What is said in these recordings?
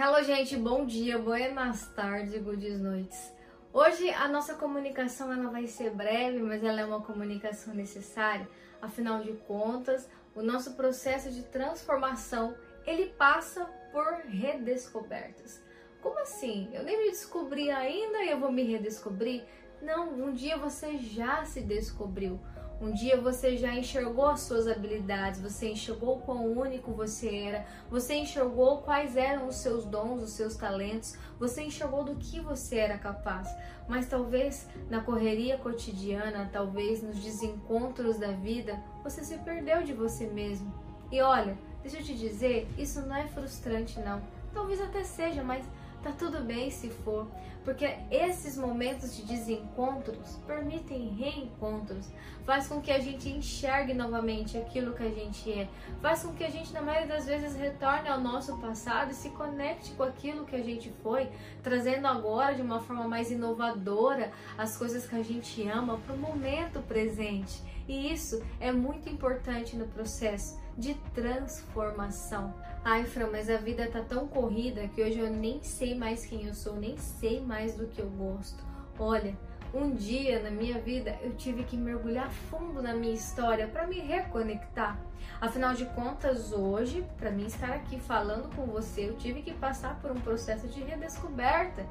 Hello, gente, bom dia, buenas tardes, good noites. Hoje a nossa comunicação ela vai ser breve, mas ela é uma comunicação necessária. Afinal de contas, o nosso processo de transformação ele passa por redescobertas. Como assim? Eu nem me descobri ainda e eu vou me redescobrir? Não, um dia você já se descobriu. Um dia você já enxergou as suas habilidades, você enxergou quão único você era, você enxergou quais eram os seus dons, os seus talentos, você enxergou do que você era capaz. Mas talvez na correria cotidiana, talvez nos desencontros da vida, você se perdeu de você mesmo. E olha, deixa eu te dizer, isso não é frustrante não. Talvez até seja, mas Tá tudo bem se for, porque esses momentos de desencontros permitem reencontros, faz com que a gente enxergue novamente aquilo que a gente é, faz com que a gente na maioria das vezes retorne ao nosso passado e se conecte com aquilo que a gente foi, trazendo agora de uma forma mais inovadora as coisas que a gente ama para o momento presente. E isso é muito importante no processo de transformação. Ai, Fran, mas a vida tá tão corrida que hoje eu nem sei mais quem eu sou, nem sei mais do que eu gosto. Olha, um dia na minha vida eu tive que mergulhar fundo na minha história para me reconectar. Afinal de contas, hoje, para mim estar aqui falando com você, eu tive que passar por um processo de redescoberta.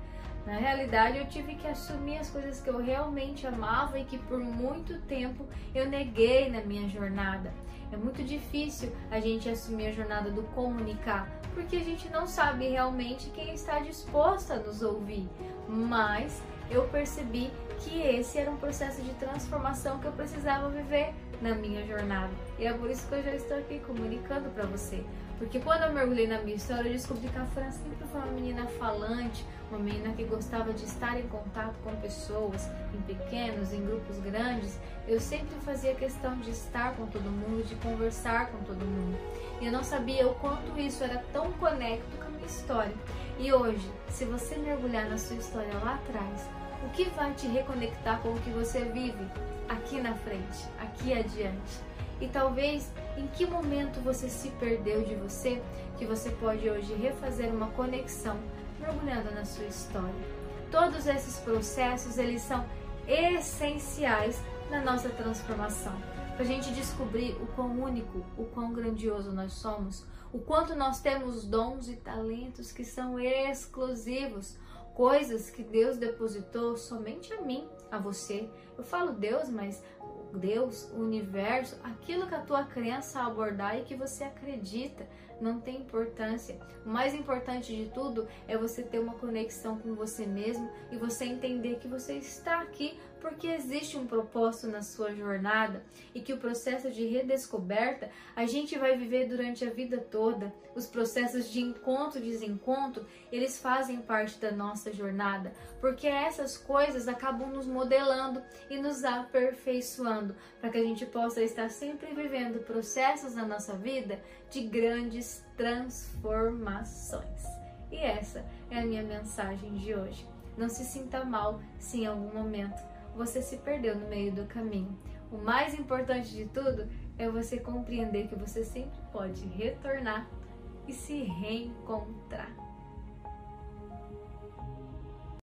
Na realidade, eu tive que assumir as coisas que eu realmente amava e que por muito tempo eu neguei na minha jornada. É muito difícil a gente assumir a jornada do comunicar, porque a gente não sabe realmente quem está disposto a nos ouvir. Mas eu percebi que esse era um processo de transformação que eu precisava viver na minha jornada. E é por isso que eu já estou aqui comunicando para você. Porque quando eu mergulhei na minha história, eu descobri que a Fran sempre foi uma menina falante, uma menina que gostava de estar em contato com pessoas, em pequenos, em grupos grandes. Eu sempre fazia questão de estar com todo mundo, de conversar com todo mundo. E eu não sabia o quanto isso era tão conecto com a minha história. E hoje, se você mergulhar na sua história lá atrás, o que vai te reconectar com o que você vive aqui na frente, aqui adiante? E talvez em que momento você se perdeu de você, que você pode hoje refazer uma conexão mergulhando na sua história. Todos esses processos, eles são essenciais na nossa transformação. Para a gente descobrir o quão único, o quão grandioso nós somos, o quanto nós temos dons e talentos que são exclusivos, coisas que Deus depositou somente a mim, a você. Eu falo Deus, mas Deus, o universo, aquilo que a tua crença abordar e que você acredita, não tem importância. O mais importante de tudo é você ter uma conexão com você mesmo e você entender que você está aqui porque existe um propósito na sua jornada e que o processo de redescoberta a gente vai viver durante a vida toda. Os processos de encontro e desencontro, eles fazem parte da nossa jornada, porque essas coisas acabam nos modelando e nos aperfeiçoando para que a gente possa estar sempre vivendo processos na nossa vida de grandes transformações. E essa é a minha mensagem de hoje. Não se sinta mal se em algum momento você se perdeu no meio do caminho. O mais importante de tudo é você compreender que você sempre pode retornar e se reencontrar.